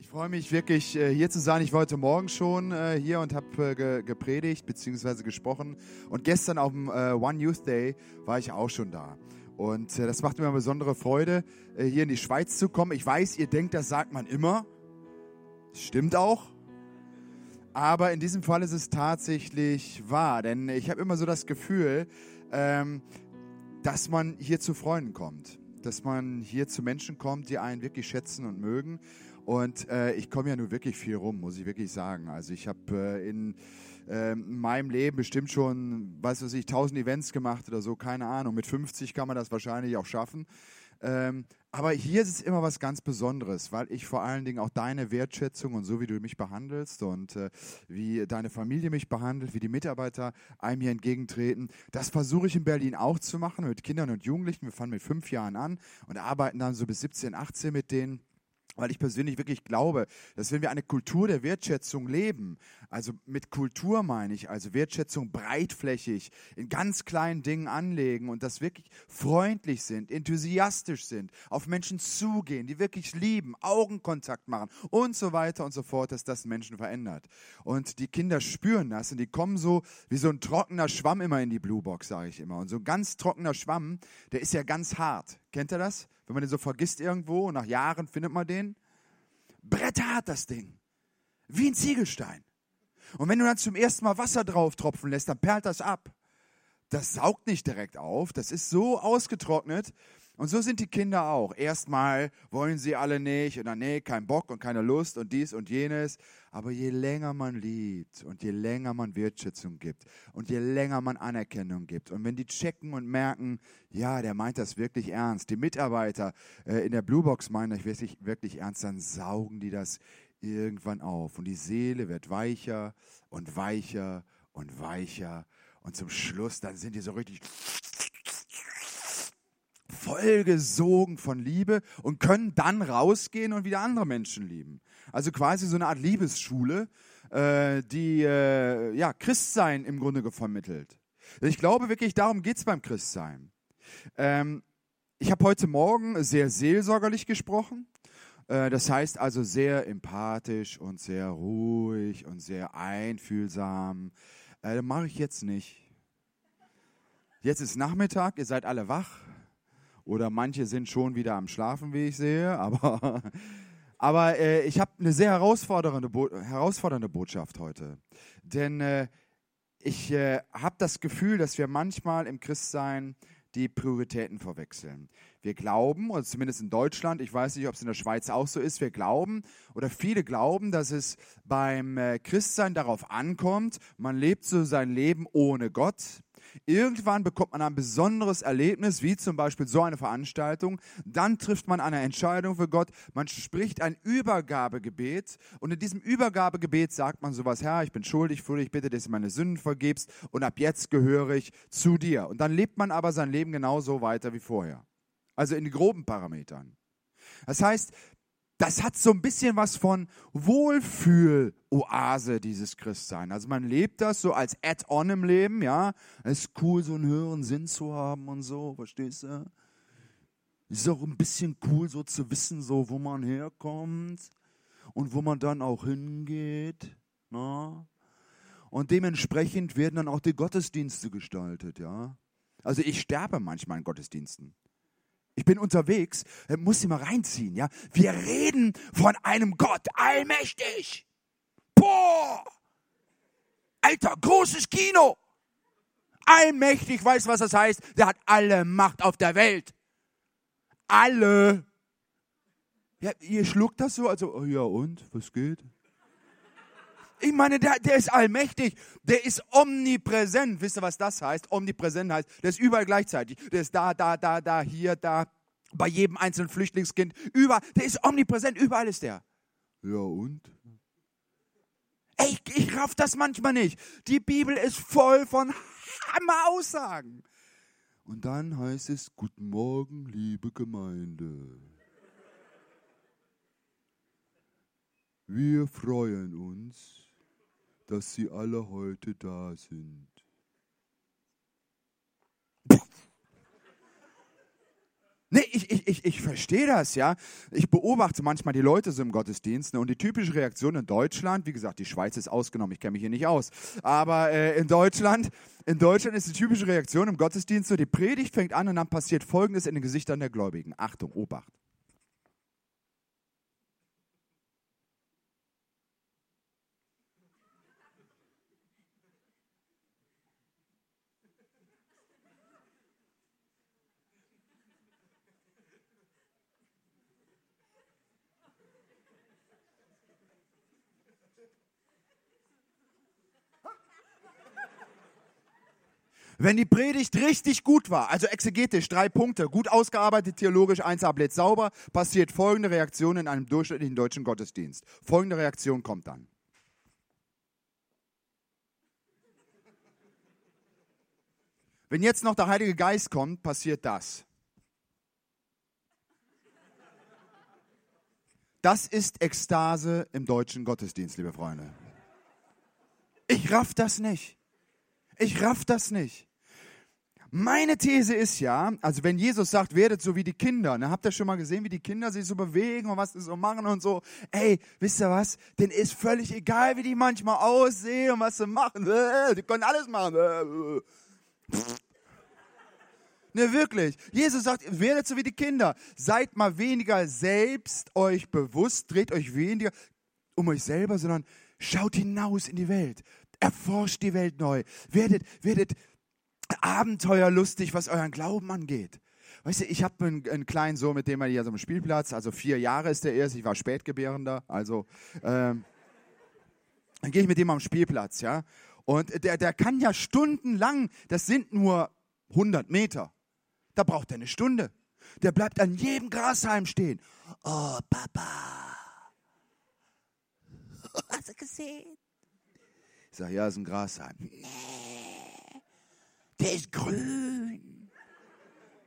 Ich freue mich wirklich, äh, hier zu sein. Ich war heute Morgen schon äh, hier und habe äh, gepredigt bzw. gesprochen. Und gestern auf dem One Youth Day war ich auch schon da. Und das macht mir eine besondere Freude, hier in die Schweiz zu kommen. Ich weiß, ihr denkt, das sagt man immer. Stimmt auch. Aber in diesem Fall ist es tatsächlich wahr. Denn ich habe immer so das Gefühl, ähm, dass man hier zu Freunden kommt. Dass man hier zu Menschen kommt, die einen wirklich schätzen und mögen. Und äh, ich komme ja nur wirklich viel rum, muss ich wirklich sagen. Also ich habe äh, in äh, meinem Leben bestimmt schon, weiß was ich, 1000 Events gemacht oder so, keine Ahnung. Mit 50 kann man das wahrscheinlich auch schaffen. Ähm, aber hier ist es immer was ganz Besonderes, weil ich vor allen Dingen auch deine Wertschätzung und so, wie du mich behandelst und äh, wie deine Familie mich behandelt, wie die Mitarbeiter einem hier entgegentreten, das versuche ich in Berlin auch zu machen mit Kindern und Jugendlichen. Wir fangen mit fünf Jahren an und arbeiten dann so bis 17, 18 mit denen weil ich persönlich wirklich glaube, dass wenn wir eine Kultur der Wertschätzung leben, also mit Kultur meine ich, also Wertschätzung breitflächig in ganz kleinen Dingen anlegen und das wirklich freundlich sind, enthusiastisch sind, auf Menschen zugehen, die wirklich lieben, Augenkontakt machen und so weiter und so fort, dass das Menschen verändert. Und die Kinder spüren das und die kommen so wie so ein trockener Schwamm immer in die Blue Box, sage ich immer. Und so ein ganz trockener Schwamm, der ist ja ganz hart. Kennt ihr das? Wenn man den so vergisst irgendwo und nach Jahren findet man den. Bretterhart das Ding. Wie ein Ziegelstein. Und wenn du dann zum ersten Mal Wasser drauf tropfen lässt, dann perlt das ab. Das saugt nicht direkt auf. Das ist so ausgetrocknet, und so sind die Kinder auch. Erstmal wollen sie alle nicht und dann, nee, kein Bock und keine Lust und dies und jenes. Aber je länger man liebt und je länger man Wertschätzung gibt und je länger man Anerkennung gibt und wenn die checken und merken, ja, der meint das wirklich ernst, die Mitarbeiter äh, in der Bluebox meinen das wirklich, wirklich ernst, dann saugen die das irgendwann auf und die Seele wird weicher und weicher und weicher und zum Schluss, dann sind die so richtig vollgesogen von Liebe und können dann rausgehen und wieder andere Menschen lieben. Also quasi so eine Art Liebesschule, äh, die äh, ja, Christsein im Grunde vermittelt. Ich glaube wirklich, darum geht es beim Christsein. Ähm, ich habe heute Morgen sehr seelsorgerlich gesprochen. Äh, das heißt also sehr empathisch und sehr ruhig und sehr einfühlsam. Äh, mache ich jetzt nicht. Jetzt ist Nachmittag, ihr seid alle wach. Oder manche sind schon wieder am Schlafen, wie ich sehe. Aber, aber äh, ich habe eine sehr herausfordernde, Bo herausfordernde Botschaft heute. Denn äh, ich äh, habe das Gefühl, dass wir manchmal im Christsein die Prioritäten verwechseln. Wir glauben, oder zumindest in Deutschland, ich weiß nicht, ob es in der Schweiz auch so ist, wir glauben oder viele glauben, dass es beim äh, Christsein darauf ankommt, man lebt so sein Leben ohne Gott, Irgendwann bekommt man ein besonderes Erlebnis, wie zum Beispiel so eine Veranstaltung. Dann trifft man eine Entscheidung für Gott. Man spricht ein Übergabegebet. Und in diesem Übergabegebet sagt man sowas, Herr, ich bin schuldig, für ich bitte, dass du meine Sünden vergibst. Und ab jetzt gehöre ich zu dir. Und dann lebt man aber sein Leben genauso weiter wie vorher. Also in groben Parametern. Das heißt, das hat so ein bisschen was von Wohlfühl-Oase, dieses Christsein. Also man lebt das so als Add-on im Leben, ja. Es ist cool, so einen höheren Sinn zu haben und so, verstehst du? Es ist auch ein bisschen cool, so zu wissen, so wo man herkommt und wo man dann auch hingeht. Na? Ne? Und dementsprechend werden dann auch die Gottesdienste gestaltet, ja. Also ich sterbe manchmal in Gottesdiensten. Ich bin unterwegs, äh, muss sie mal reinziehen, ja. Wir reden von einem Gott, allmächtig. Boah! Alter, großes Kino. Allmächtig, weißt was das heißt? Der hat alle Macht auf der Welt. Alle. Ja, ihr schluckt das so, also, oh ja und, was geht? Ich meine, der, der ist allmächtig, der ist omnipräsent. Wisst ihr, was das heißt? Omnipräsent heißt, der ist überall gleichzeitig. Der ist da, da, da, da, hier, da, bei jedem einzelnen Flüchtlingskind, überall. Der ist omnipräsent, überall ist der. Ja und? Ey, ich, ich raff das manchmal nicht. Die Bibel ist voll von Hammer-Aussagen. Und dann heißt es, Guten Morgen, liebe Gemeinde. Wir freuen uns, dass Sie alle heute da sind. Nee, ich, ich, ich, ich, verstehe das, ja. Ich beobachte manchmal die Leute so im Gottesdienst ne, und die typische Reaktion in Deutschland, wie gesagt, die Schweiz ist ausgenommen, ich kenne mich hier nicht aus, aber äh, in Deutschland, in Deutschland ist die typische Reaktion im Gottesdienst so, die Predigt fängt an und dann passiert Folgendes in den Gesichtern der Gläubigen. Achtung, Obacht. Wenn die Predigt richtig gut war, also exegetisch, drei Punkte, gut ausgearbeitet, theologisch, eins ablädt sauber, passiert folgende Reaktion in einem durchschnittlichen deutschen Gottesdienst. Folgende Reaktion kommt dann. Wenn jetzt noch der Heilige Geist kommt, passiert das. Das ist Ekstase im deutschen Gottesdienst, liebe Freunde. Ich raff das nicht. Ich raff das nicht. Meine These ist ja, also wenn Jesus sagt, werdet so wie die Kinder, ne, habt ihr schon mal gesehen, wie die Kinder sich so bewegen und was sie so machen und so, ey, wisst ihr was, denen ist völlig egal, wie die manchmal aussehen und was sie machen, die können alles machen. Ne, wirklich. Jesus sagt, werdet so wie die Kinder. Seid mal weniger selbst euch bewusst, dreht euch weniger um euch selber, sondern schaut hinaus in die Welt. Erforscht die Welt neu. Werdet, werdet abenteuerlustig, was euren Glauben angeht. Weißt du, ich habe einen, einen, kleinen Sohn, mit dem er hier so am Spielplatz, also vier Jahre ist er erst, ich war Spätgebärender, also ähm, dann gehe ich mit dem am Spielplatz, ja. Und der, der kann ja stundenlang, das sind nur 100 Meter, da braucht er eine Stunde. Der bleibt an jedem Grashalm stehen. Oh, Papa. Hast du gesehen? Ich sage, ja, ist ein Grashalm. Nee der ist grün.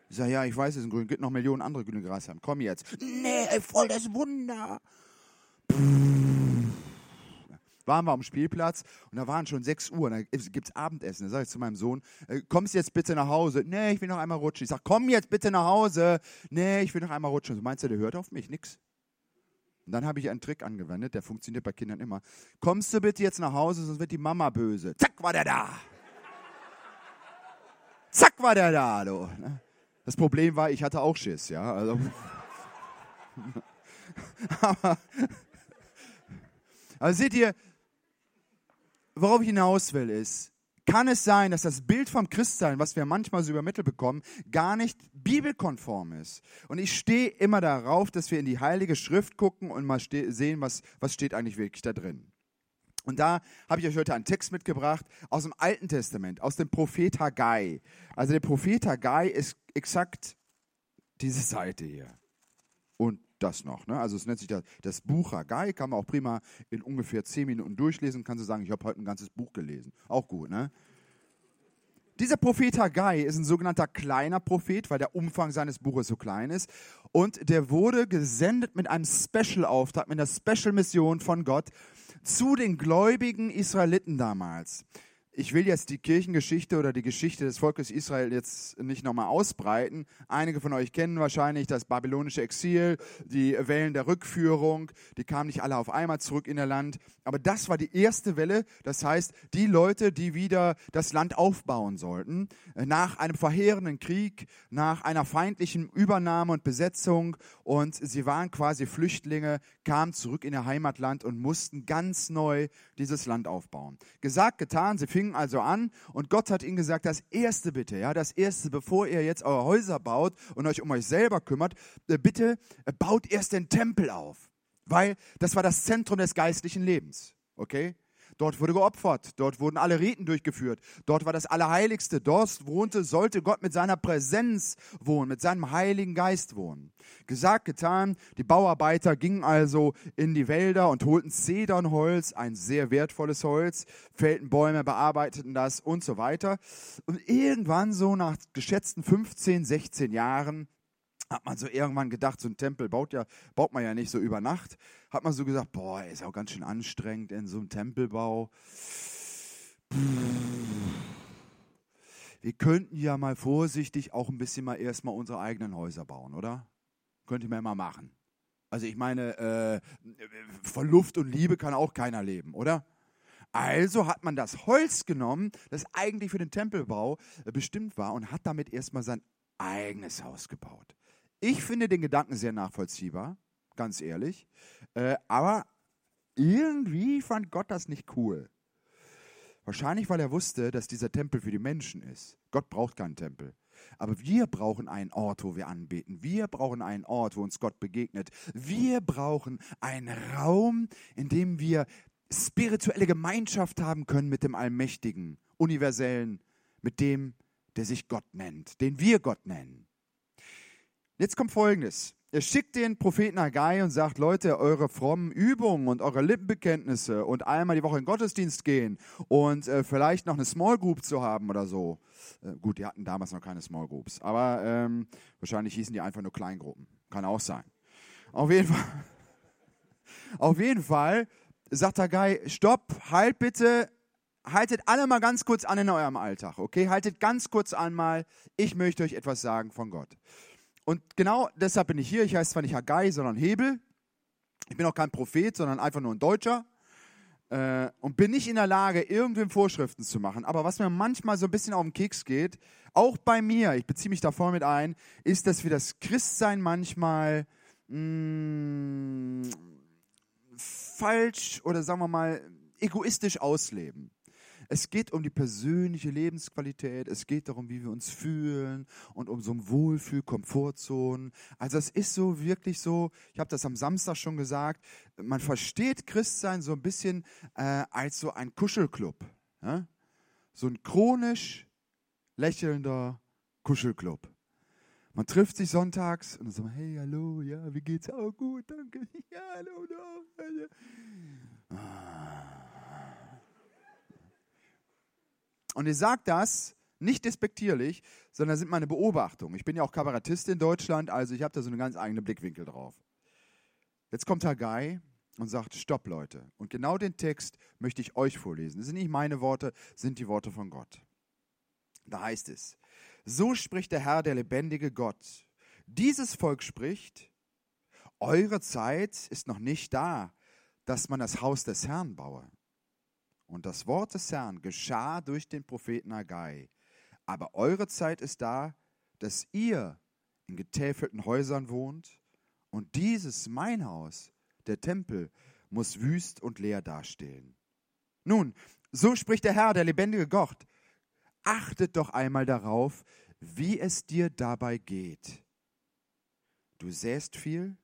Ich sage, ja, ich weiß, es ist grün. Gibt noch Millionen andere grüne Grashalme. Komm jetzt. Nee, voll das Wunder. Waren wir am Spielplatz und da waren schon 6 Uhr. Da gibt es Abendessen. Da sage ich zu meinem Sohn, äh, kommst jetzt bitte nach Hause? Nee, ich will noch einmal rutschen. Ich sage, komm jetzt bitte nach Hause. Nee, ich will noch einmal rutschen. So meinst du, der hört auf mich? Nix. Und dann habe ich einen Trick angewendet, der funktioniert bei Kindern immer. Kommst du bitte jetzt nach Hause, sonst wird die Mama böse. Zack, war der da. Zack war der da. Du. Das Problem war, ich hatte auch Schiss, ja. Also, aber, aber seht ihr, worauf ich hinaus will, ist, kann es sein, dass das Bild vom Christsein, was wir manchmal so übermittelt bekommen, gar nicht bibelkonform ist. Und ich stehe immer darauf, dass wir in die Heilige Schrift gucken und mal sehen, was, was steht eigentlich wirklich da drin. Und da habe ich euch heute einen Text mitgebracht aus dem Alten Testament, aus dem Prophet Haggai. Also der Prophet Haggai ist exakt diese Seite hier. Und das noch. Ne? Also es nennt sich das, das Buch Haggai, kann man auch prima in ungefähr zehn Minuten durchlesen. Kannst du sagen, ich habe heute ein ganzes Buch gelesen. Auch gut, ne? Dieser Prophet Haggai ist ein sogenannter kleiner Prophet, weil der Umfang seines Buches so klein ist. Und der wurde gesendet mit einem Special-Auftrag, mit einer Special-Mission von Gott zu den gläubigen Israeliten damals ich will jetzt die Kirchengeschichte oder die Geschichte des Volkes Israel jetzt nicht nochmal ausbreiten. Einige von euch kennen wahrscheinlich das babylonische Exil, die Wellen der Rückführung. Die kamen nicht alle auf einmal zurück in ihr Land. Aber das war die erste Welle. Das heißt, die Leute, die wieder das Land aufbauen sollten, nach einem verheerenden Krieg, nach einer feindlichen Übernahme und Besetzung. Und sie waren quasi Flüchtlinge, kamen zurück in ihr Heimatland und mussten ganz neu dieses Land aufbauen. Gesagt, getan, sie fingen also an und Gott hat ihnen gesagt, das erste bitte, ja, das erste, bevor ihr jetzt eure Häuser baut und euch um euch selber kümmert, äh, bitte äh, baut erst den Tempel auf, weil das war das Zentrum des geistlichen Lebens, okay? Dort wurde geopfert, dort wurden alle Riten durchgeführt, dort war das Allerheiligste, dort wohnte, sollte Gott mit seiner Präsenz wohnen, mit seinem Heiligen Geist wohnen. Gesagt, getan, die Bauarbeiter gingen also in die Wälder und holten Zedernholz, ein sehr wertvolles Holz, fällten Bäume, bearbeiteten das und so weiter. Und irgendwann so nach geschätzten 15, 16 Jahren hat man so irgendwann gedacht, so ein Tempel baut, ja, baut man ja nicht so über Nacht. Hat man so gesagt, boah, ist auch ganz schön anstrengend in so einem Tempelbau. Wir könnten ja mal vorsichtig auch ein bisschen mal erstmal unsere eigenen Häuser bauen, oder? könnte man mal machen. Also ich meine, äh, von Luft und Liebe kann auch keiner leben, oder? Also hat man das Holz genommen, das eigentlich für den Tempelbau bestimmt war, und hat damit erstmal sein eigenes Haus gebaut. Ich finde den Gedanken sehr nachvollziehbar, ganz ehrlich. Äh, aber irgendwie fand Gott das nicht cool. Wahrscheinlich, weil er wusste, dass dieser Tempel für die Menschen ist. Gott braucht keinen Tempel. Aber wir brauchen einen Ort, wo wir anbeten. Wir brauchen einen Ort, wo uns Gott begegnet. Wir brauchen einen Raum, in dem wir spirituelle Gemeinschaft haben können mit dem Allmächtigen, Universellen, mit dem, der sich Gott nennt, den wir Gott nennen. Jetzt kommt Folgendes. Er schickt den Propheten Haggai und sagt, Leute, eure frommen Übungen und eure Lippenbekenntnisse und einmal die Woche in den Gottesdienst gehen und äh, vielleicht noch eine Small Group zu haben oder so. Äh, gut, die hatten damals noch keine Small Groups, aber ähm, wahrscheinlich hießen die einfach nur Kleingruppen. Kann auch sein. Auf jeden Fall, auf jeden Fall sagt Haggai, stopp, halt bitte, haltet alle mal ganz kurz an in eurem Alltag, okay? Haltet ganz kurz an mal, ich möchte euch etwas sagen von Gott. Und genau deshalb bin ich hier. Ich heiße zwar nicht Haggai, sondern Hebel. Ich bin auch kein Prophet, sondern einfach nur ein Deutscher. Äh, und bin nicht in der Lage, irgendwem Vorschriften zu machen. Aber was mir manchmal so ein bisschen auf den Keks geht, auch bei mir, ich beziehe mich da voll mit ein, ist, dass wir das Christsein manchmal mh, mm, falsch oder sagen wir mal egoistisch ausleben. Es geht um die persönliche Lebensqualität, es geht darum, wie wir uns fühlen und um so ein Wohlfühl, Komfortzonen. Also es ist so wirklich so, ich habe das am Samstag schon gesagt, man versteht Christsein so ein bisschen äh, als so ein Kuschelclub. Ja? So ein chronisch lächelnder Kuschelclub. Man trifft sich sonntags und dann sagt man, hey, hallo, ja, wie geht's? Oh, gut, danke. Ja, hallo, hallo. Ah. Und ich sage das nicht despektierlich, sondern das sind meine Beobachtungen. Ich bin ja auch Kabarettist in Deutschland, also ich habe da so einen ganz eigenen Blickwinkel drauf. Jetzt kommt Haggai und sagt, stopp Leute. Und genau den Text möchte ich euch vorlesen. Das sind nicht meine Worte, sind die Worte von Gott. Da heißt es, so spricht der Herr, der lebendige Gott. Dieses Volk spricht, eure Zeit ist noch nicht da, dass man das Haus des Herrn baue. Und das Wort des Herrn geschah durch den Propheten Haggai. Aber eure Zeit ist da, dass ihr in getäfelten Häusern wohnt und dieses mein Haus, der Tempel, muss wüst und leer dastehen. Nun, so spricht der Herr, der lebendige Gott. Achtet doch einmal darauf, wie es dir dabei geht. Du säst viel,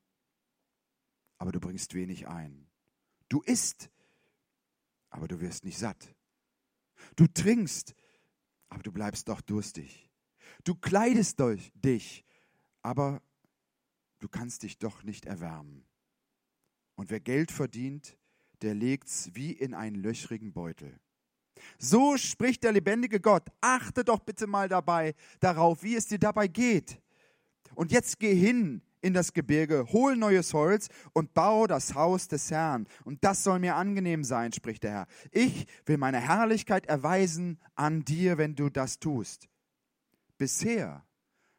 aber du bringst wenig ein. Du isst aber du wirst nicht satt. Du trinkst, aber du bleibst doch durstig. Du kleidest dich, aber du kannst dich doch nicht erwärmen. Und wer Geld verdient, der legt's wie in einen löchrigen Beutel. So spricht der lebendige Gott. Achte doch bitte mal dabei darauf, wie es dir dabei geht. Und jetzt geh hin in das Gebirge, hol neues Holz und bau das Haus des Herrn. Und das soll mir angenehm sein, spricht der Herr. Ich will meine Herrlichkeit erweisen an dir, wenn du das tust. Bisher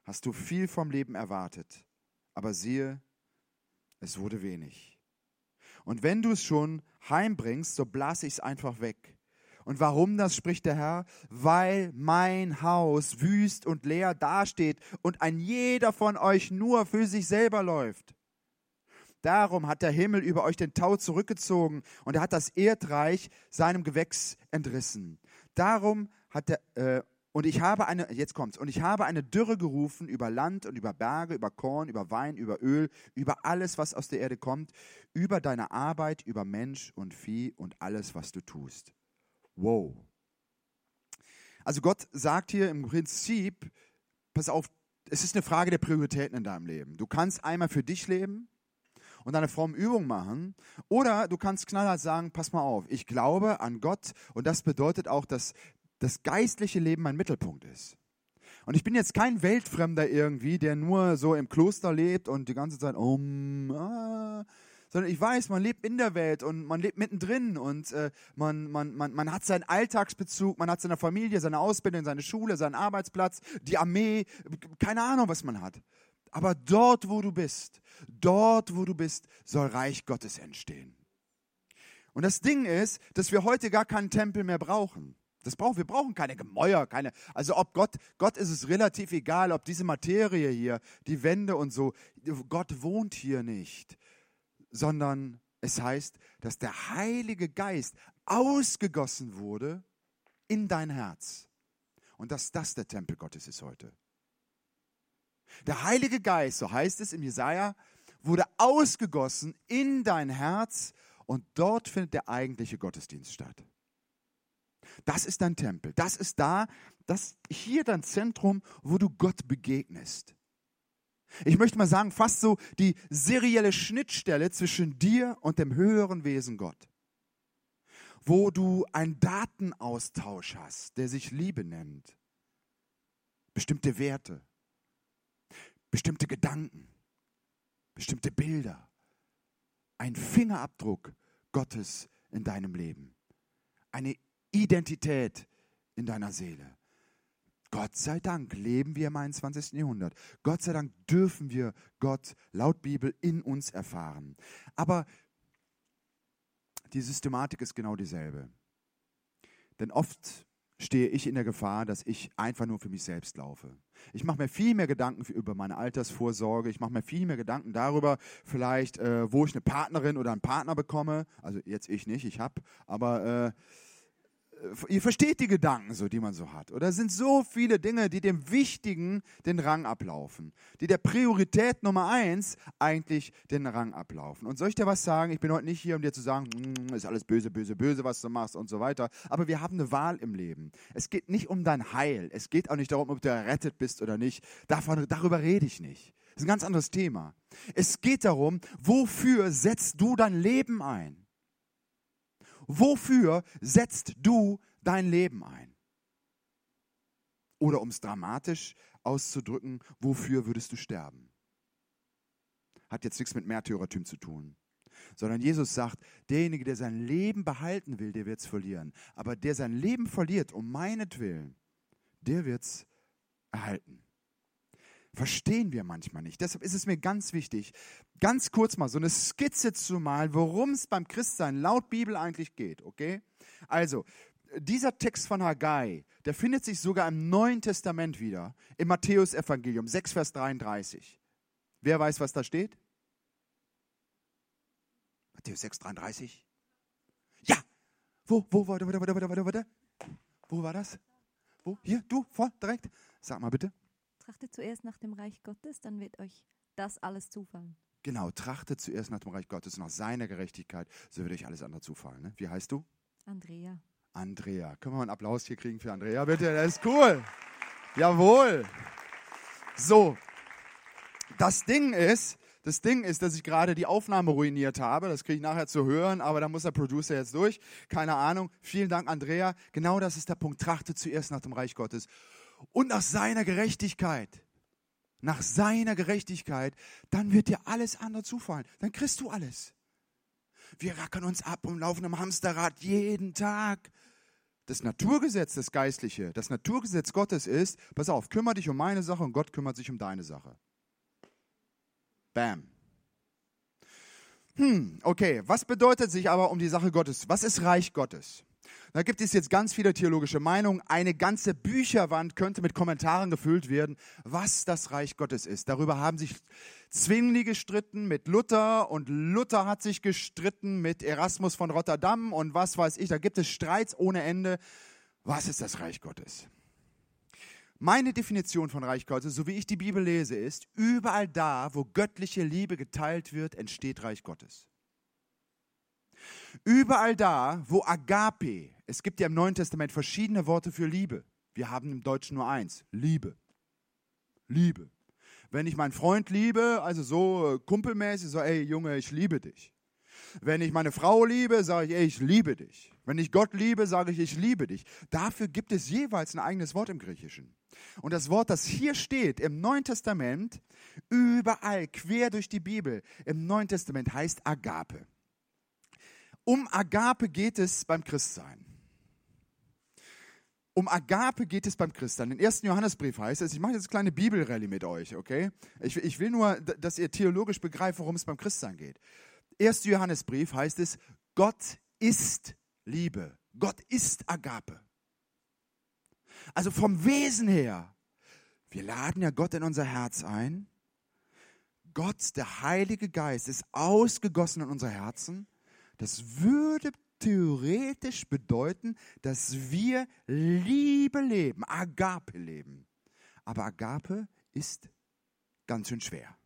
hast du viel vom Leben erwartet, aber siehe, es wurde wenig. Und wenn du es schon heimbringst, so blas ich es einfach weg. Und warum das spricht der Herr? Weil mein Haus wüst und leer dasteht und ein jeder von euch nur für sich selber läuft. Darum hat der Himmel über euch den Tau zurückgezogen und er hat das Erdreich seinem Gewächs entrissen. Darum hat der, äh, und ich habe eine, jetzt kommt's, und ich habe eine Dürre gerufen über Land und über Berge, über Korn, über Wein, über Öl, über alles, was aus der Erde kommt, über deine Arbeit, über Mensch und Vieh und alles, was du tust. Wow. Also Gott sagt hier im Prinzip, pass auf, es ist eine Frage der Prioritäten in deinem Leben. Du kannst einmal für dich leben und eine Form Übung machen oder du kannst knallhart sagen, pass mal auf, ich glaube an Gott und das bedeutet auch, dass das geistliche Leben mein Mittelpunkt ist. Und ich bin jetzt kein Weltfremder irgendwie, der nur so im Kloster lebt und die ganze Zeit um, ah, sondern ich weiß, man lebt in der Welt und man lebt mittendrin und äh, man, man, man, man hat seinen Alltagsbezug, man hat seine Familie, seine Ausbildung, seine Schule, seinen Arbeitsplatz, die Armee, keine Ahnung, was man hat. Aber dort, wo du bist, dort, wo du bist, soll Reich Gottes entstehen. Und das Ding ist, dass wir heute gar keinen Tempel mehr brauchen. Das brauchen, wir brauchen keine Gemäuer, keine, also ob Gott, Gott ist es relativ egal, ob diese Materie hier, die Wände und so, Gott wohnt hier nicht, sondern es heißt, dass der Heilige Geist ausgegossen wurde in dein Herz. Und dass das der Tempel Gottes ist heute. Der Heilige Geist, so heißt es im Jesaja, wurde ausgegossen in dein Herz und dort findet der eigentliche Gottesdienst statt. Das ist dein Tempel. Das ist da, das hier dein Zentrum, wo du Gott begegnest. Ich möchte mal sagen, fast so die serielle Schnittstelle zwischen dir und dem höheren Wesen Gott. Wo du einen Datenaustausch hast, der sich Liebe nennt. Bestimmte Werte, bestimmte Gedanken, bestimmte Bilder. Ein Fingerabdruck Gottes in deinem Leben. Eine Identität in deiner Seele. Gott sei Dank leben wir im 21. Jahrhundert. Gott sei Dank dürfen wir Gott laut Bibel in uns erfahren. Aber die Systematik ist genau dieselbe. Denn oft stehe ich in der Gefahr, dass ich einfach nur für mich selbst laufe. Ich mache mir viel mehr Gedanken über meine Altersvorsorge. Ich mache mir viel mehr Gedanken darüber, vielleicht, äh, wo ich eine Partnerin oder einen Partner bekomme. Also jetzt ich nicht, ich habe, aber äh, ihr versteht die Gedanken so, die man so hat. Oder es sind so viele Dinge, die dem Wichtigen den Rang ablaufen, die der Priorität Nummer eins eigentlich den Rang ablaufen. Und soll ich dir was sagen? Ich bin heute nicht hier, um dir zu sagen, hm, ist alles böse, böse, böse, was du machst und so weiter. Aber wir haben eine Wahl im Leben. Es geht nicht um dein Heil. Es geht auch nicht darum, ob du errettet bist oder nicht. Davon, darüber rede ich nicht. Das ist ein ganz anderes Thema. Es geht darum, wofür setzt du dein Leben ein? Wofür setzt du dein Leben ein? Oder um es dramatisch auszudrücken, wofür würdest du sterben? Hat jetzt nichts mit Märtyrertum zu tun. Sondern Jesus sagt, derjenige, der sein Leben behalten will, der wird es verlieren. Aber der sein Leben verliert, um meinetwillen, der wird es erhalten verstehen wir manchmal nicht. Deshalb ist es mir ganz wichtig, ganz kurz mal so eine Skizze zu malen, worum es beim Christsein laut Bibel eigentlich geht. Okay? Also, dieser Text von Haggai, der findet sich sogar im Neuen Testament wieder, im Matthäus-Evangelium 6, Vers 33. Wer weiß, was da steht? Matthäus 6, 33? Ja! Wo, wo, warte, warte, warte, warte, warte. Wo war das? Wo? Hier, du, vor, direkt. Sag mal bitte. Trachtet zuerst nach dem Reich Gottes, dann wird euch das alles zufallen. Genau, trachtet zuerst nach dem Reich Gottes, nach seiner Gerechtigkeit, so wird euch alles andere zufallen. Ne? Wie heißt du? Andrea. Andrea. Können wir mal einen Applaus hier kriegen für Andrea, bitte? Das ist cool. Jawohl. So, das Ding ist, das Ding ist, dass ich gerade die Aufnahme ruiniert habe. Das kriege ich nachher zu hören, aber da muss der Producer jetzt durch. Keine Ahnung. Vielen Dank, Andrea. Genau das ist der Punkt. Trachtet zuerst nach dem Reich Gottes und nach seiner Gerechtigkeit, nach seiner Gerechtigkeit, dann wird dir alles andere zufallen. Dann kriegst du alles. Wir rackern uns ab und laufen im Hamsterrad jeden Tag. Das Naturgesetz, das Geistliche, das Naturgesetz Gottes ist, pass auf, kümmere dich um meine Sache und Gott kümmert sich um deine Sache. Bam. Hm, okay, was bedeutet sich aber um die Sache Gottes? Was ist Reich Gottes? Da gibt es jetzt ganz viele theologische Meinungen. Eine ganze Bücherwand könnte mit Kommentaren gefüllt werden, was das Reich Gottes ist. Darüber haben sich Zwingli gestritten mit Luther und Luther hat sich gestritten mit Erasmus von Rotterdam und was weiß ich. Da gibt es Streits ohne Ende. Was ist das Reich Gottes? Meine Definition von Reich Gottes, so wie ich die Bibel lese, ist, überall da, wo göttliche Liebe geteilt wird, entsteht Reich Gottes. Überall da, wo Agape, es gibt ja im Neuen Testament verschiedene Worte für Liebe. Wir haben im Deutschen nur eins, Liebe. Liebe. Wenn ich meinen Freund liebe, also so äh, kumpelmäßig, so, ey Junge, ich liebe dich. Wenn ich meine Frau liebe, sage ich, ey, ich liebe dich. Wenn ich Gott liebe, sage ich, ich liebe dich. Dafür gibt es jeweils ein eigenes Wort im Griechischen. Und das Wort, das hier steht im Neuen Testament, überall quer durch die Bibel, im Neuen Testament heißt Agape. Um Agape geht es beim Christsein. Um Agape geht es beim Christen. Im ersten Johannesbrief heißt es, ich mache jetzt eine kleine Bibelrallye mit euch, okay? Ich, ich will nur, dass ihr theologisch begreift, worum es beim Christsein geht. Erster Johannesbrief heißt es, Gott ist Liebe. Gott ist Agape. Also vom Wesen her, wir laden ja Gott in unser Herz ein. Gott, der Heilige Geist, ist ausgegossen in unser Herzen. Das würde theoretisch bedeuten, dass wir Liebe leben, Agape leben. Aber Agape ist ganz schön schwer.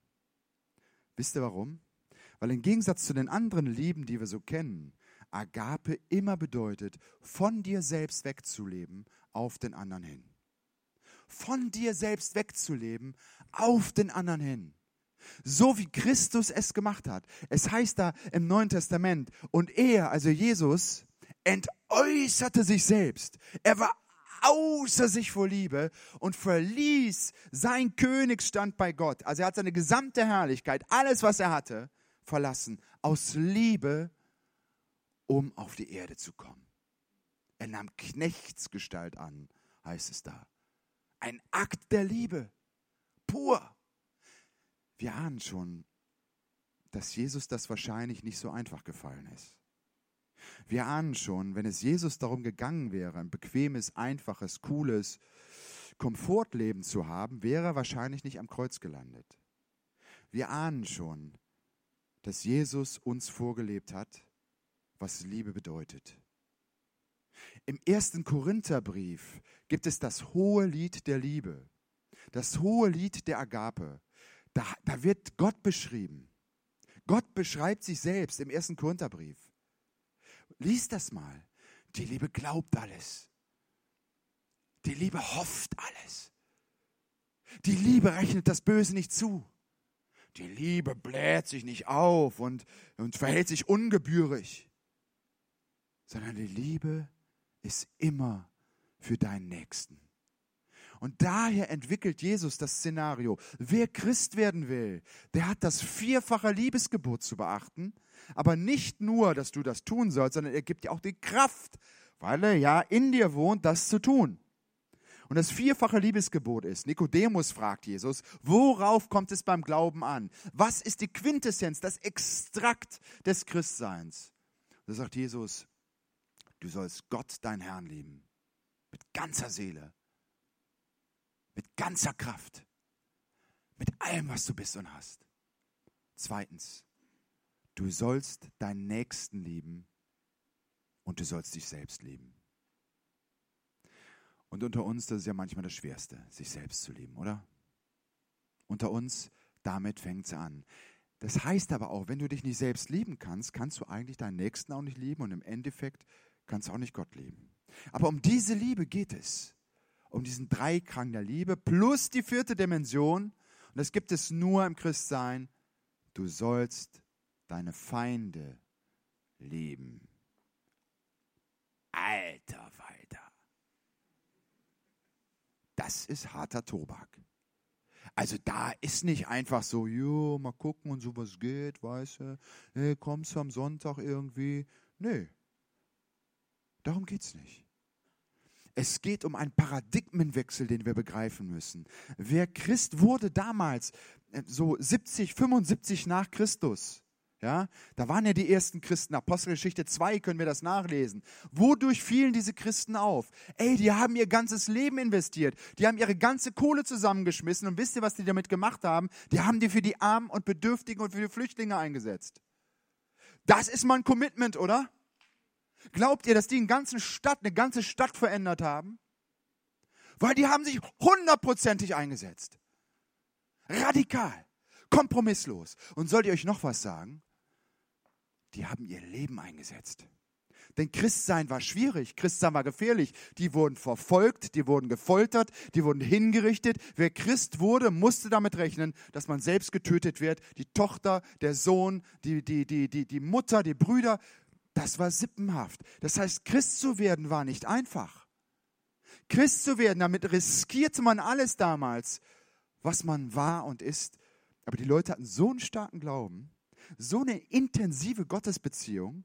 Wisst ihr warum? Weil im Gegensatz zu den anderen Lieben, die wir so kennen, Agape immer bedeutet, von dir selbst wegzuleben auf den anderen hin. Von dir selbst wegzuleben auf den anderen hin. So wie Christus es gemacht hat. Es heißt da im Neuen Testament, und er, also Jesus, entäußerte sich selbst. Er war außer sich vor Liebe und verließ sein Königsstand bei Gott. Also er hat seine gesamte Herrlichkeit, alles, was er hatte, verlassen, aus Liebe, um auf die Erde zu kommen. Er nahm Knechtsgestalt an, heißt es da. Ein Akt der Liebe, pur. Wir ahnen schon, dass Jesus das wahrscheinlich nicht so einfach gefallen ist. Wir ahnen schon, wenn es Jesus darum gegangen wäre, ein bequemes, einfaches, cooles Komfortleben zu haben, wäre er wahrscheinlich nicht am Kreuz gelandet. Wir ahnen schon, dass Jesus uns vorgelebt hat, was Liebe bedeutet. Im ersten Korintherbrief gibt es das hohe Lied der Liebe, das hohe Lied der Agape. Da, da wird Gott beschrieben. Gott beschreibt sich selbst im ersten Korintherbrief. Lies das mal. Die Liebe glaubt alles. Die Liebe hofft alles. Die Liebe rechnet das Böse nicht zu. Die Liebe bläht sich nicht auf und, und verhält sich ungebührig, sondern die Liebe ist immer für deinen Nächsten. Und daher entwickelt Jesus das Szenario. Wer Christ werden will, der hat das vierfache Liebesgebot zu beachten. Aber nicht nur, dass du das tun sollst, sondern er gibt dir auch die Kraft, weil er ja in dir wohnt, das zu tun. Und das vierfache Liebesgebot ist, Nikodemus fragt Jesus, worauf kommt es beim Glauben an? Was ist die Quintessenz, das Extrakt des Christseins? Da sagt Jesus, du sollst Gott, dein Herrn, lieben. Mit ganzer Seele, mit ganzer Kraft. Mit allem, was du bist und hast. Zweitens, du sollst deinen Nächsten lieben und du sollst dich selbst lieben. Und unter uns, das ist ja manchmal das Schwerste, sich selbst zu lieben, oder? Unter uns, damit fängt es an. Das heißt aber auch, wenn du dich nicht selbst lieben kannst, kannst du eigentlich deinen Nächsten auch nicht lieben und im Endeffekt kannst du auch nicht Gott lieben. Aber um diese Liebe geht es um diesen Dreiklang der Liebe plus die vierte Dimension. Und das gibt es nur im Christsein. Du sollst deine Feinde lieben. Alter Walter. Das ist harter Tobak. Also da ist nicht einfach so, jo, mal gucken und so was geht, weißt du, hey, kommst du am Sonntag irgendwie? Nee. Darum geht's nicht. Es geht um einen Paradigmenwechsel, den wir begreifen müssen. Wer Christ wurde damals, äh, so 70, 75 nach Christus, ja, da waren ja die ersten Christen. Apostelgeschichte 2 können wir das nachlesen. Wodurch fielen diese Christen auf? Ey, die haben ihr ganzes Leben investiert. Die haben ihre ganze Kohle zusammengeschmissen. Und wisst ihr, was die damit gemacht haben? Die haben die für die Armen und Bedürftigen und für die Flüchtlinge eingesetzt. Das ist mal ein Commitment, oder? Glaubt ihr, dass die eine ganze Stadt, eine ganze Stadt verändert haben? Weil die haben sich hundertprozentig eingesetzt. Radikal, kompromisslos. Und sollt ihr euch noch was sagen? Die haben ihr Leben eingesetzt. Denn Christsein war schwierig, Christsein war gefährlich. Die wurden verfolgt, die wurden gefoltert, die wurden hingerichtet. Wer Christ wurde, musste damit rechnen, dass man selbst getötet wird. Die Tochter, der Sohn, die, die, die, die, die Mutter, die Brüder, das war sippenhaft. Das heißt, Christ zu werden war nicht einfach. Christ zu werden, damit riskierte man alles damals, was man war und ist. Aber die Leute hatten so einen starken Glauben, so eine intensive Gottesbeziehung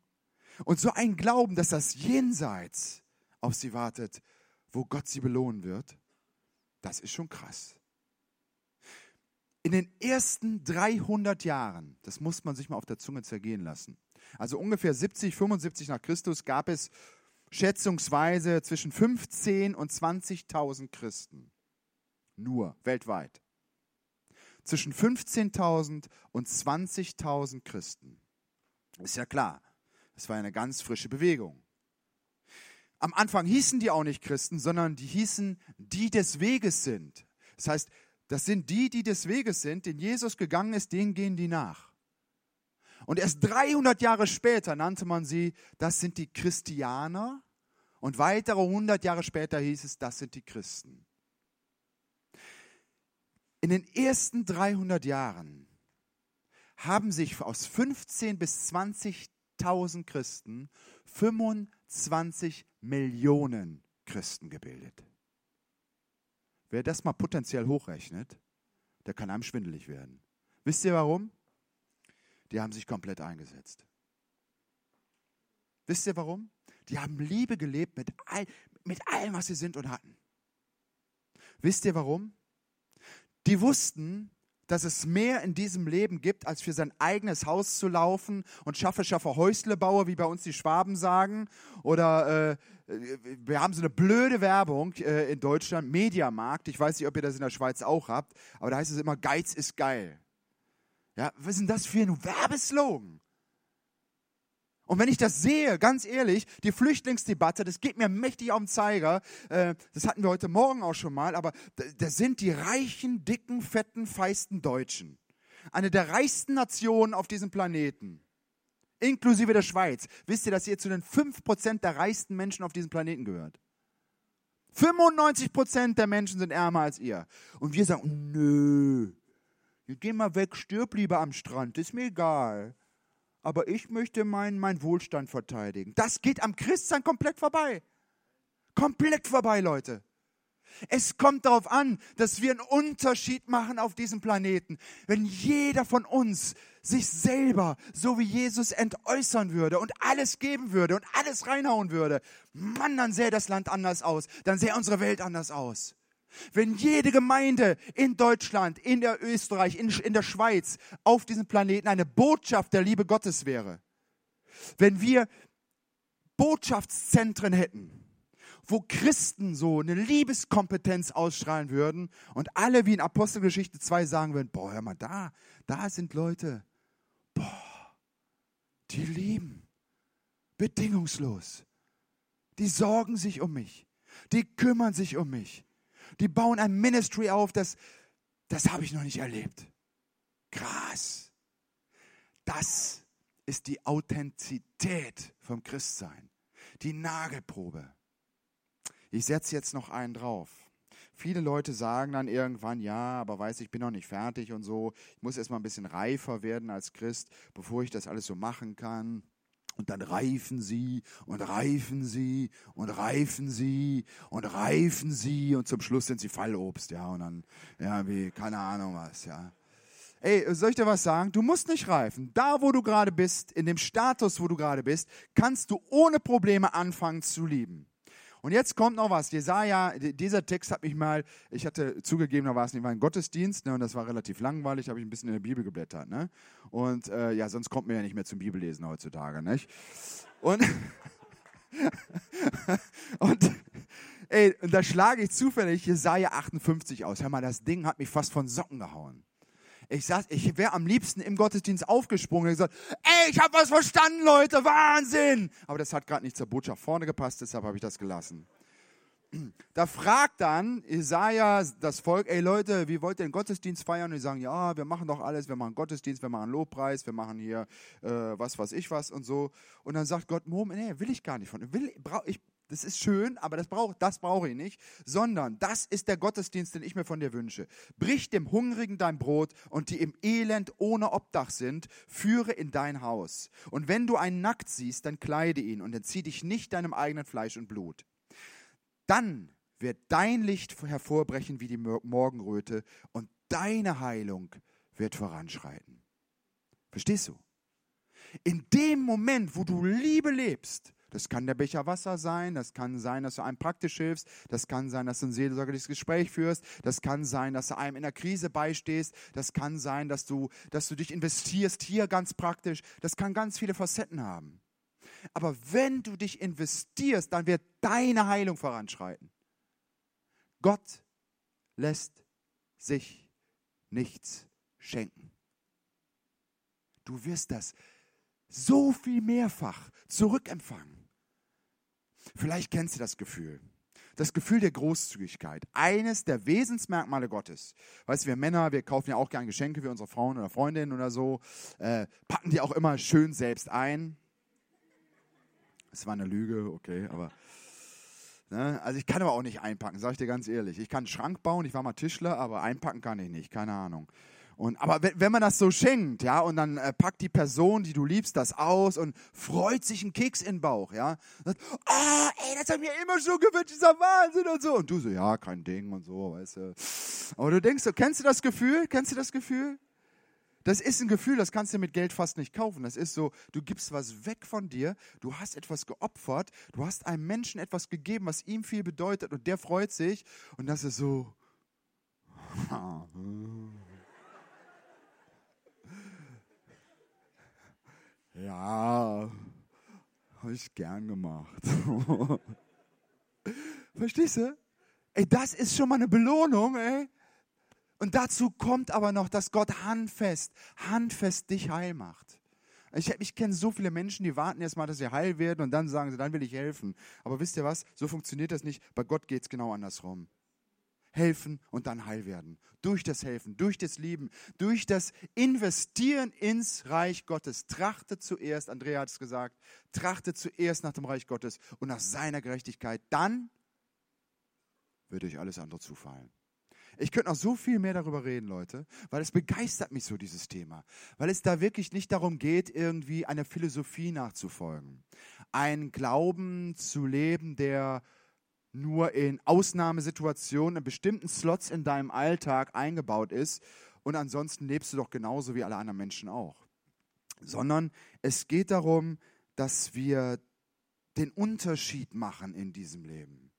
und so einen Glauben, dass das Jenseits auf sie wartet, wo Gott sie belohnen wird, das ist schon krass. In den ersten 300 Jahren, das muss man sich mal auf der Zunge zergehen lassen, also ungefähr 70, 75 nach Christus, gab es schätzungsweise zwischen 15 und 20.000 Christen. Nur weltweit. Zwischen 15.000 und 20.000 Christen. Ist ja klar, es war eine ganz frische Bewegung. Am Anfang hießen die auch nicht Christen, sondern die hießen, die des Weges sind. Das heißt, das sind die, die des Weges sind, den Jesus gegangen ist, denen gehen die nach. Und erst 300 Jahre später nannte man sie, das sind die Christianer. Und weitere 100 Jahre später hieß es, das sind die Christen. In den ersten 300 Jahren haben sich aus 15 bis 20.000 Christen 25 Millionen Christen gebildet. Wer das mal potenziell hochrechnet, der kann einem schwindelig werden. Wisst ihr warum? Die haben sich komplett eingesetzt. Wisst ihr warum? Die haben Liebe gelebt mit, all, mit allem, was sie sind und hatten. Wisst ihr warum? Die wussten, dass es mehr in diesem Leben gibt, als für sein eigenes Haus zu laufen und schaffe, schaffe Häusle baue, wie bei uns die Schwaben sagen. Oder äh, wir haben so eine blöde Werbung äh, in Deutschland, Mediamarkt. Ich weiß nicht, ob ihr das in der Schweiz auch habt, aber da heißt es immer, Geiz ist geil. Ja, was ist denn das für ein Werbeslogan? Und wenn ich das sehe, ganz ehrlich, die Flüchtlingsdebatte, das geht mir mächtig auf den Zeiger. Äh, das hatten wir heute Morgen auch schon mal, aber das sind die reichen, dicken, fetten, feisten Deutschen. Eine der reichsten Nationen auf diesem Planeten. Inklusive der Schweiz. Wisst ihr, dass ihr zu den 5% der reichsten Menschen auf diesem Planeten gehört? 95% der Menschen sind ärmer als ihr. Und wir sagen, nö, geh mal weg, stirb lieber am Strand, ist mir egal aber ich möchte meinen mein Wohlstand verteidigen. Das geht am Christsein komplett vorbei. Komplett vorbei, Leute. Es kommt darauf an, dass wir einen Unterschied machen auf diesem Planeten. Wenn jeder von uns sich selber, so wie Jesus, entäußern würde und alles geben würde und alles reinhauen würde, Mann, dann sähe das Land anders aus. Dann sähe unsere Welt anders aus. Wenn jede Gemeinde in Deutschland, in der Österreich, in, in der Schweiz, auf diesem Planeten eine Botschaft der Liebe Gottes wäre, wenn wir Botschaftszentren hätten, wo Christen so eine Liebeskompetenz ausstrahlen würden und alle wie in Apostelgeschichte 2 sagen würden, boah, hör mal da, da sind Leute, boah, die lieben, bedingungslos, die sorgen sich um mich, die kümmern sich um mich, die bauen ein Ministry auf, das, das habe ich noch nicht erlebt. Krass. Das ist die Authentizität vom Christsein. Die Nagelprobe. Ich setze jetzt noch einen drauf. Viele Leute sagen dann irgendwann, ja, aber weiß ich bin noch nicht fertig und so. Ich muss erst mal ein bisschen reifer werden als Christ, bevor ich das alles so machen kann. Und dann reifen sie und reifen sie und reifen sie und reifen sie und zum Schluss sind sie Fallobst, ja, und dann, ja, wie, keine Ahnung was, ja. Ey, soll ich dir was sagen? Du musst nicht reifen. Da, wo du gerade bist, in dem Status, wo du gerade bist, kannst du ohne Probleme anfangen zu lieben. Und jetzt kommt noch was. Jesaja, dieser Text hat mich mal, ich hatte zugegeben, da war es nicht mal ein Gottesdienst, ne, und das war relativ langweilig, habe ich ein bisschen in der Bibel geblättert. Ne? Und äh, ja, sonst kommt man ja nicht mehr zum Bibellesen heutzutage. Nicht? Und, und ey, und da schlage ich zufällig Jesaja 58 aus. Hör mal, das Ding hat mich fast von Socken gehauen. Ich sag, ich wäre am liebsten im Gottesdienst aufgesprungen und gesagt, ey, ich habe was verstanden, Leute, Wahnsinn! Aber das hat gerade nicht zur Botschaft vorne gepasst, deshalb habe ich das gelassen. Da fragt dann Isaiah das Volk, ey Leute, wie wollt ihr den Gottesdienst feiern? Und die sagen, ja, wir machen doch alles, wir machen Gottesdienst, wir machen Lobpreis, wir machen hier äh, was weiß ich was und so. Und dann sagt Gott, Moment, nee, will ich gar nicht von. Will, ich, das ist schön, aber das brauche das brauch ich nicht, sondern das ist der Gottesdienst, den ich mir von dir wünsche. Brich dem Hungrigen dein Brot und die im Elend ohne Obdach sind, führe in dein Haus. Und wenn du einen nackt siehst, dann kleide ihn und entzieh dich nicht deinem eigenen Fleisch und Blut. Dann wird dein Licht hervorbrechen wie die Morgenröte und deine Heilung wird voranschreiten. Verstehst du? In dem Moment, wo du Liebe lebst, Das kann der Becher Wasser sein, das kann sein, dass du einem praktisch hilfst, das kann sein, dass du ein seelsorgerliches Gespräch führst, das kann sein, dass du einem in der Krise beistehst, das kann sein, dass du, dass du dich investierst hier ganz praktisch, das kann ganz viele Facetten haben. Aber wenn du dich investierst, dann wird deine Heilung voranschreiten. Gott lässt sich nichts schenken. Du wirst das so viel mehrfach zurückempfangen. Vielleicht kennst du das Gefühl. Das Gefühl der Großzügigkeit. Eines der Wesensmerkmale Gottes. Weißt du, wir Männer, wir kaufen ja auch gerne Geschenke für unsere Frauen oder Freundinnen oder so, äh, packen die auch immer schön selbst ein. Das war eine Lüge, okay, aber. Ne? Also ich kann aber auch nicht einpacken, sage ich dir ganz ehrlich. Ich kann einen Schrank bauen, ich war mal Tischler, aber einpacken kann ich nicht, keine Ahnung. Und, aber wenn, man das so schenkt, ja, und dann äh, packt die Person, die du liebst, das aus und freut sich einen Keks in den Bauch, ja, sagt, ah, ey, das hat mir immer schon gewünscht, dieser Wahnsinn und so. Und du so, ja, kein Ding und so, weißt du. Aber du denkst so, kennst du das Gefühl? Kennst du das Gefühl? Das ist ein Gefühl, das kannst du mit Geld fast nicht kaufen. Das ist so, du gibst was weg von dir, du hast etwas geopfert, du hast einem Menschen etwas gegeben, was ihm viel bedeutet und der freut sich und das ist so. Ja, habe ich gern gemacht. Verstehst du? Ey, das ist schon mal eine Belohnung, ey. Und dazu kommt aber noch, dass Gott handfest, handfest dich heil macht. Ich, ich kenne so viele Menschen, die warten erst mal, dass sie heil werden und dann sagen sie, dann will ich helfen. Aber wisst ihr was? So funktioniert das nicht. Bei Gott geht es genau andersrum helfen und dann heil werden. Durch das Helfen, durch das Lieben, durch das Investieren ins Reich Gottes. Trachtet zuerst, Andrea hat es gesagt, trachtet zuerst nach dem Reich Gottes und nach seiner Gerechtigkeit. Dann wird euch alles andere zufallen. Ich könnte noch so viel mehr darüber reden, Leute, weil es begeistert mich so, dieses Thema. Weil es da wirklich nicht darum geht, irgendwie einer Philosophie nachzufolgen. Ein Glauben zu leben, der nur in Ausnahmesituationen, in bestimmten Slots in deinem Alltag eingebaut ist und ansonsten lebst du doch genauso wie alle anderen Menschen auch. Sondern es geht darum, dass wir den Unterschied machen in diesem Leben.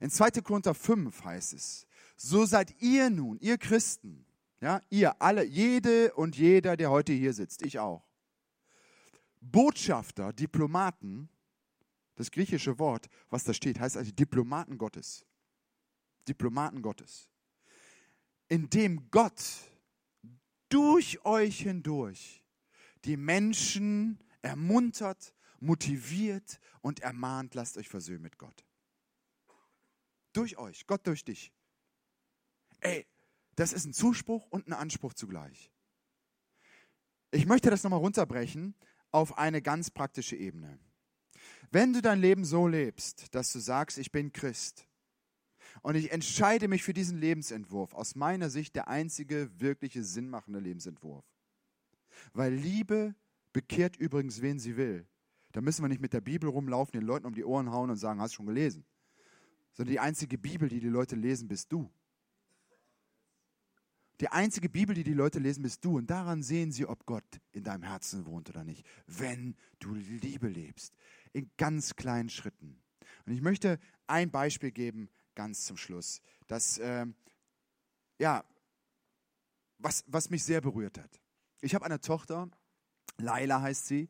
In 2. Korinther 5 heißt es, so seid ihr nun, ihr Christen, ja, ihr alle, jede und jeder, der heute hier sitzt, ich auch, Botschafter, Diplomaten das griechische Wort, was da steht, heißt also Diplomaten Gottes. Diplomaten Gottes. Indem Gott durch euch hindurch die Menschen ermuntert, motiviert und ermahnt, lasst euch versöhnen mit Gott. Durch euch, Gott durch dich. Ey, das ist ein Zuspruch und ein Anspruch zugleich. Ich möchte das nochmal runterbrechen auf eine ganz praktische Ebene. Wenn du dein Leben so lebst, dass du sagst, ich bin Christ und ich entscheide mich für diesen Lebensentwurf, aus meiner Sicht der einzige wirkliche sinnmachende Lebensentwurf. Weil Liebe bekehrt übrigens, wen sie will. Da müssen wir nicht mit der Bibel rumlaufen, den Leuten um die Ohren hauen und sagen, hast du schon gelesen? Sondern die einzige Bibel, die die Leute lesen, bist du. Die einzige Bibel, die die Leute lesen, bist du. Und daran sehen sie, ob Gott in deinem Herzen wohnt oder nicht. Wenn du Liebe lebst in ganz kleinen Schritten. Und ich möchte ein Beispiel geben, ganz zum Schluss, das, äh, ja, was, was mich sehr berührt hat. Ich habe eine Tochter, Laila heißt sie,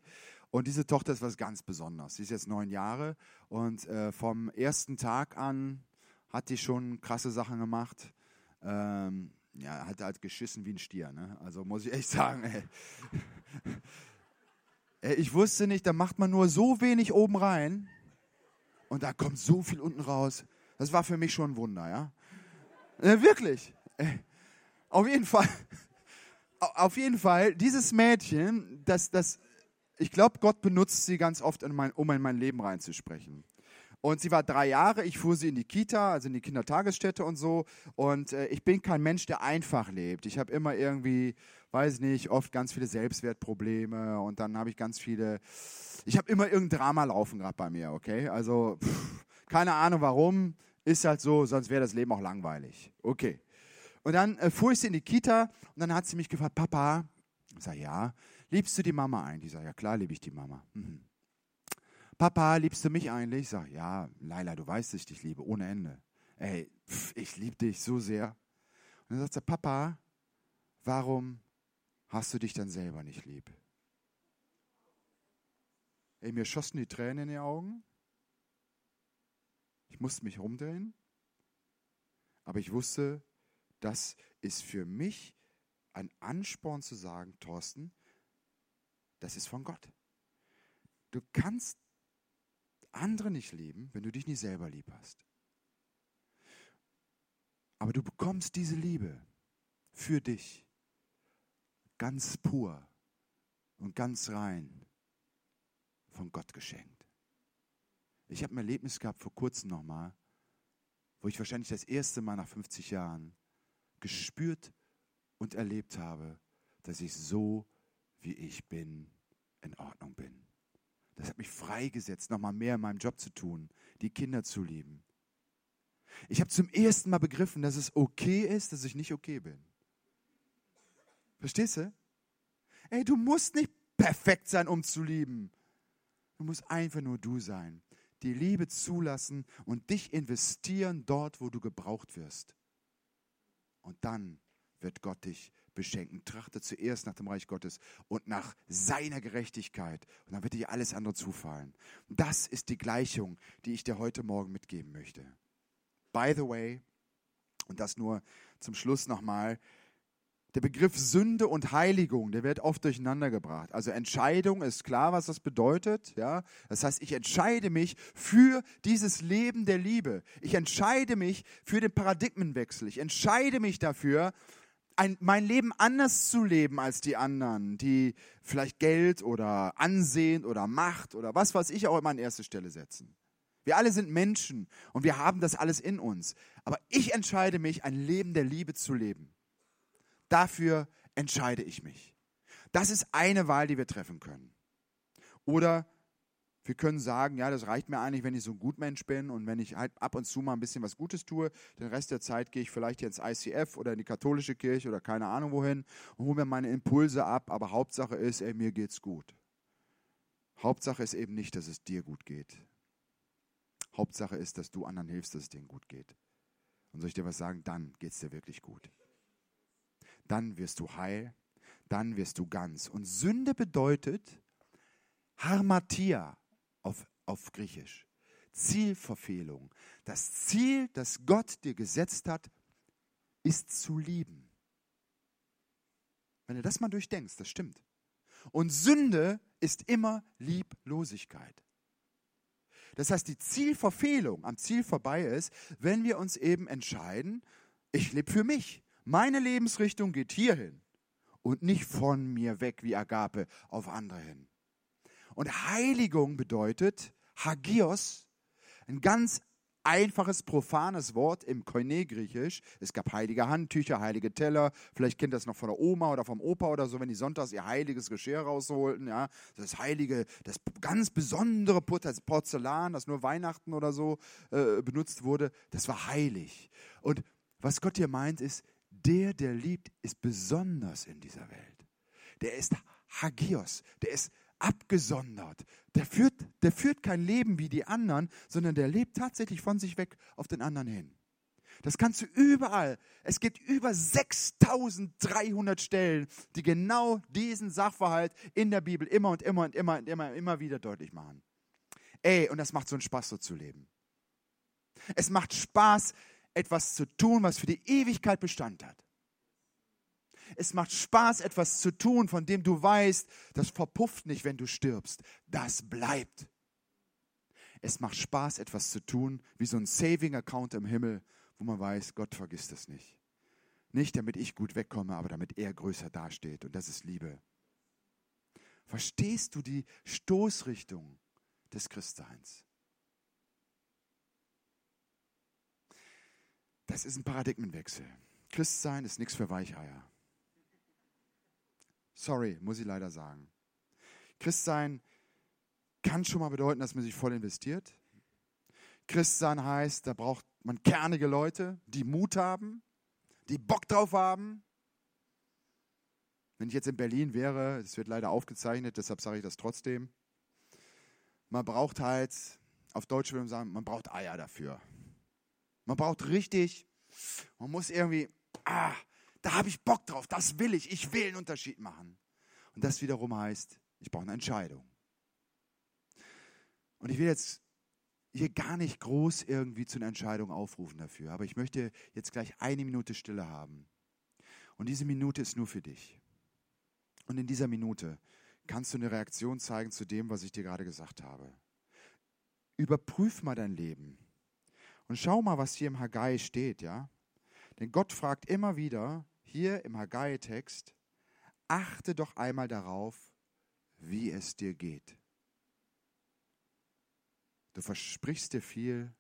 und diese Tochter ist was ganz Besonderes. Sie ist jetzt neun Jahre und äh, vom ersten Tag an hat die schon krasse Sachen gemacht. Ähm, ja, hat halt geschissen wie ein Stier. Ne? Also muss ich echt sagen, ey. Ich wusste nicht, da macht man nur so wenig oben rein und da kommt so viel unten raus. Das war für mich schon ein Wunder, ja. ja wirklich. Auf jeden Fall. Auf jeden Fall, dieses Mädchen, das, das, ich glaube, Gott benutzt sie ganz oft, um in mein Leben reinzusprechen. Und sie war drei Jahre, ich fuhr sie in die Kita, also in die Kindertagesstätte und so. Und äh, ich bin kein Mensch, der einfach lebt. Ich habe immer irgendwie weiß nicht, oft ganz viele Selbstwertprobleme und dann habe ich ganz viele, ich habe immer irgendein Drama laufen gerade bei mir, okay? Also pff, keine Ahnung warum, ist halt so, sonst wäre das Leben auch langweilig. Okay. Und dann äh, fuhr ich sie in die Kita und dann hat sie mich gefragt, Papa, ich sage ja, liebst du die Mama ein? Die sagt, ja klar liebe ich die Mama. Mhm. Papa, liebst du mich eigentlich? Ich sage, ja, Laila, du weißt, dass ich dich liebe, ohne Ende. Ey, pff, ich liebe dich so sehr. Und dann sagt er, Papa, warum hast du dich dann selber nicht lieb? Ey, mir schossen die Tränen in die Augen. Ich musste mich rumdrehen. Aber ich wusste, das ist für mich ein Ansporn zu sagen, Thorsten, das ist von Gott. Du kannst andere nicht lieben, wenn du dich nicht selber lieb hast. Aber du bekommst diese Liebe für dich ganz pur und ganz rein von Gott geschenkt. Ich habe ein Erlebnis gehabt vor kurzem nochmal, wo ich wahrscheinlich das erste Mal nach 50 Jahren gespürt und erlebt habe, dass ich so, wie ich bin, in Ordnung bin. Das hat mich freigesetzt, nochmal mehr in meinem Job zu tun, die Kinder zu lieben. Ich habe zum ersten Mal begriffen, dass es okay ist, dass ich nicht okay bin. Verstehst du? Ey, du musst nicht perfekt sein, um zu lieben. Du musst einfach nur du sein. Die Liebe zulassen und dich investieren dort, wo du gebraucht wirst. Und dann wird Gott dich beschenken. Trachte zuerst nach dem Reich Gottes und nach seiner Gerechtigkeit. Und dann wird dir alles andere zufallen. Das ist die Gleichung, die ich dir heute Morgen mitgeben möchte. By the way, und das nur zum Schluss nochmal, der Begriff Sünde und Heiligung, der wird oft durcheinander gebracht. Also Entscheidung ist klar, was das bedeutet. Ja? Das heißt, ich entscheide mich für dieses Leben der Liebe. Ich entscheide mich für den Paradigmenwechsel. Ich entscheide mich dafür, ein, mein Leben anders zu leben als die anderen, die vielleicht Geld oder Ansehen oder Macht oder was weiß ich auch immer an erste Stelle setzen. Wir alle sind Menschen und wir haben das alles in uns. Aber ich entscheide mich, ein Leben der Liebe zu leben. Dafür entscheide ich mich. Das ist eine Wahl, die wir treffen können. Oder wir können sagen, ja, das reicht mir eigentlich, wenn ich so ein Gutmensch bin und wenn ich halt ab und zu mal ein bisschen was Gutes tue. Den Rest der Zeit gehe ich vielleicht ins ICF oder in die katholische Kirche oder keine Ahnung wohin und hole mir meine Impulse ab. Aber Hauptsache ist, ey, mir geht's gut. Hauptsache ist eben nicht, dass es dir gut geht. Hauptsache ist, dass du anderen hilfst, dass es denen gut geht. Und soll ich dir was sagen? Dann geht es dir wirklich gut. Dann wirst du heil, dann wirst du ganz. Und Sünde bedeutet Harmatia, auf, auf Griechisch. Zielverfehlung. Das Ziel, das Gott dir gesetzt hat, ist zu lieben. Wenn du das mal durchdenkst, das stimmt. Und Sünde ist immer Lieblosigkeit. Das heißt, die Zielverfehlung am Ziel vorbei ist, wenn wir uns eben entscheiden, ich lebe für mich. Meine Lebensrichtung geht hierhin und nicht von mir weg wie Agape auf andere hin. Und Heiligung bedeutet Hagios, ein ganz einfaches, profanes Wort im Koine-Griechisch. Es gab heilige Handtücher, heilige Teller. Vielleicht kennt das noch von der Oma oder vom Opa oder so, wenn die sonntags ihr heiliges Geschirr rausholten. Ja, das heilige, das ganz besondere Porzellan, das nur Weihnachten oder so äh, benutzt wurde, das war heilig. Und was Gott hier meint, ist, der, der liebt, ist besonders in dieser Welt. Der ist Hagios, der ist abgesondert. Der führt, der führt kein Leben wie die anderen, sondern der lebt tatsächlich von sich weg auf den anderen hin. Das kannst du überall. Es gibt über 6300 Stellen, die genau diesen Sachverhalt in der Bibel immer und immer und immer und immer, immer wieder deutlich machen. Ey, und das macht so einen Spaß, so zu leben. Es macht Spaß, etwas zu tun, was für die Ewigkeit Bestand hat. Es macht Spaß, etwas zu tun, von dem du weißt, das verpufft nicht, wenn du stirbst. Das bleibt. Es macht Spaß, etwas zu tun, wie so ein Saving-Account im Himmel, wo man weiß, Gott vergisst es nicht. Nicht, damit ich gut wegkomme, aber damit er größer dasteht. Und das ist Liebe. Verstehst du die Stoßrichtung des Christseins? Das ist ein Paradigmenwechsel. Christsein ist nichts für Weicheier. Sorry, muss ich leider sagen. Christsein kann schon mal bedeuten, dass man sich voll investiert. Christsein heißt, da braucht man kernige Leute, die Mut haben, die Bock drauf haben. Wenn ich jetzt in Berlin wäre, es wird leider aufgezeichnet, deshalb sage ich das trotzdem. man braucht halt, auf Deutsch würde man sagen, man braucht Eier dafür. Man braucht richtig, man muss irgendwie, ah, da habe ich Bock drauf, das will ich, ich will einen Unterschied machen. Und das wiederum heißt, ich brauche eine Entscheidung. Und ich will jetzt hier gar nicht groß irgendwie zu einer Entscheidung aufrufen dafür, aber ich möchte jetzt gleich eine Minute Stille haben. Und diese Minute ist nur für dich. Und in dieser Minute kannst du eine Reaktion zeigen zu dem, was ich dir gerade gesagt habe. Überprüf mal dein Leben und schau mal, was hier im Haggai steht, ja? Denn Gott fragt immer wieder hier im Haggai-Text, achte doch einmal darauf, wie es dir geht. Du versprichst dir viel.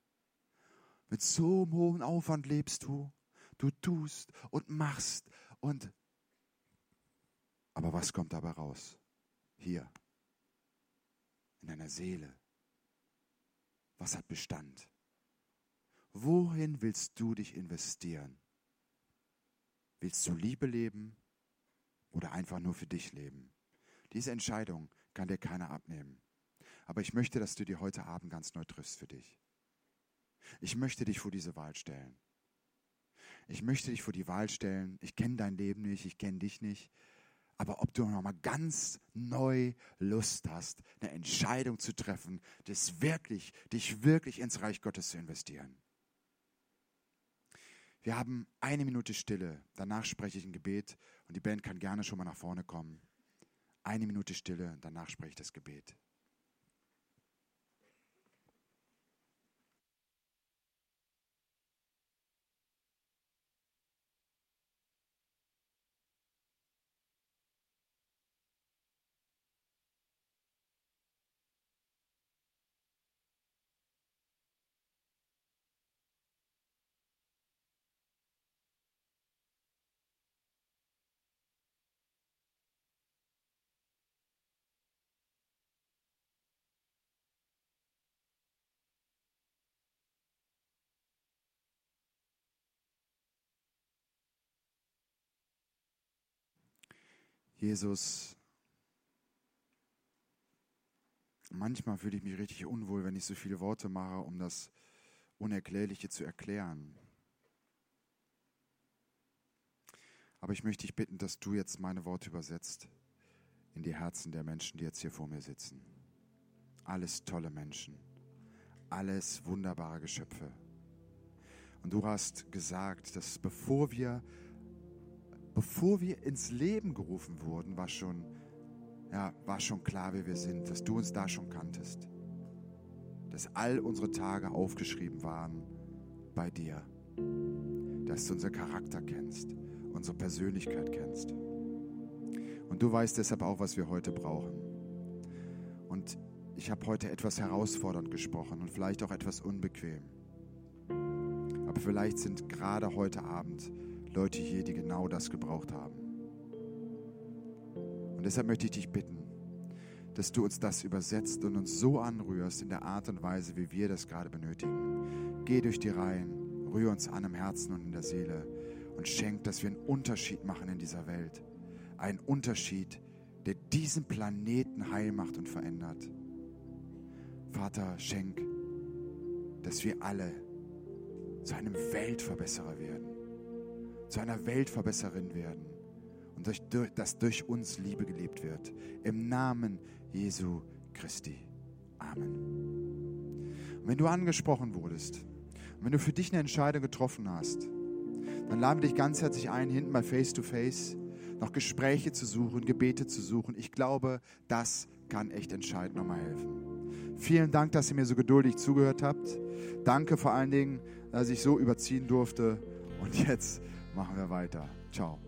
Mit so einem hohen Aufwand lebst du. Du tust und machst und. Aber was kommt dabei raus? Hier. In deiner Seele. Was hat Bestand? Wohin willst du dich investieren? Willst du Liebe leben oder einfach nur für dich leben? Diese Entscheidung kann dir keiner abnehmen. Aber ich möchte, dass du dir heute Abend ganz neu triffst für dich. Ich möchte dich vor diese Wahl stellen. Ich möchte dich vor die Wahl stellen. Ich kenne dein Leben nicht, ich kenne dich nicht. Aber ob du nochmal ganz neu Lust hast, eine Entscheidung zu treffen, das wirklich, dich wirklich ins Reich Gottes zu investieren. Wir haben eine Minute Stille. Danach spreche ich ein Gebet und die Band kann gerne schon mal nach vorne kommen. Eine Minute Stille, danach spreche ich das Gebet. Jesus, manchmal fühle ich mich richtig unwohl, wenn ich so viele Worte mache, um das Unerklärliche zu erklären. Aber ich möchte dich bitten, dass du jetzt meine Worte übersetzt in die Herzen der Menschen, die jetzt hier vor mir sitzen. Alles tolle Menschen, alles wunderbare Geschöpfe. Und du hast gesagt, dass bevor wir bevor wir ins Leben gerufen wurden, war schon, ja, war schon klar, wer wir sind, dass du uns da schon kanntest. Dass all unsere Tage aufgeschrieben waren bei dir. Dass du unser Charakter kennst, unsere Persönlichkeit kennst. Und du weißt deshalb auch, was wir heute brauchen. Und ich habe heute etwas herausfordernd gesprochen und vielleicht auch etwas unbequem. Aber vielleicht sind gerade heute Abend Leute hier, die genau das gebraucht haben. Und deshalb möchte ich dich bitten, dass du uns das übersetzt und uns so anrührst in der Art und Weise, wie wir das gerade benötigen. Geh durch die Reihen, rühr uns an im Herzen und in der Seele und schenk, dass wir einen Unterschied machen in dieser Welt. Einen Unterschied, der diesen Planeten heil macht und verändert. Vater, schenk, dass wir alle zu einem Weltverbesserer werden zu einer Weltverbesserin werden und durch, dass durch uns Liebe gelebt wird. Im Namen Jesu Christi. Amen. Und wenn du angesprochen wurdest, und wenn du für dich eine Entscheidung getroffen hast, dann laden wir dich ganz herzlich ein, hinten bei Face to Face noch Gespräche zu suchen, Gebete zu suchen. Ich glaube, das kann echt entscheidend nochmal helfen. Vielen Dank, dass ihr mir so geduldig zugehört habt. Danke vor allen Dingen, dass ich so überziehen durfte. Und jetzt machen wir weiter. Ciao.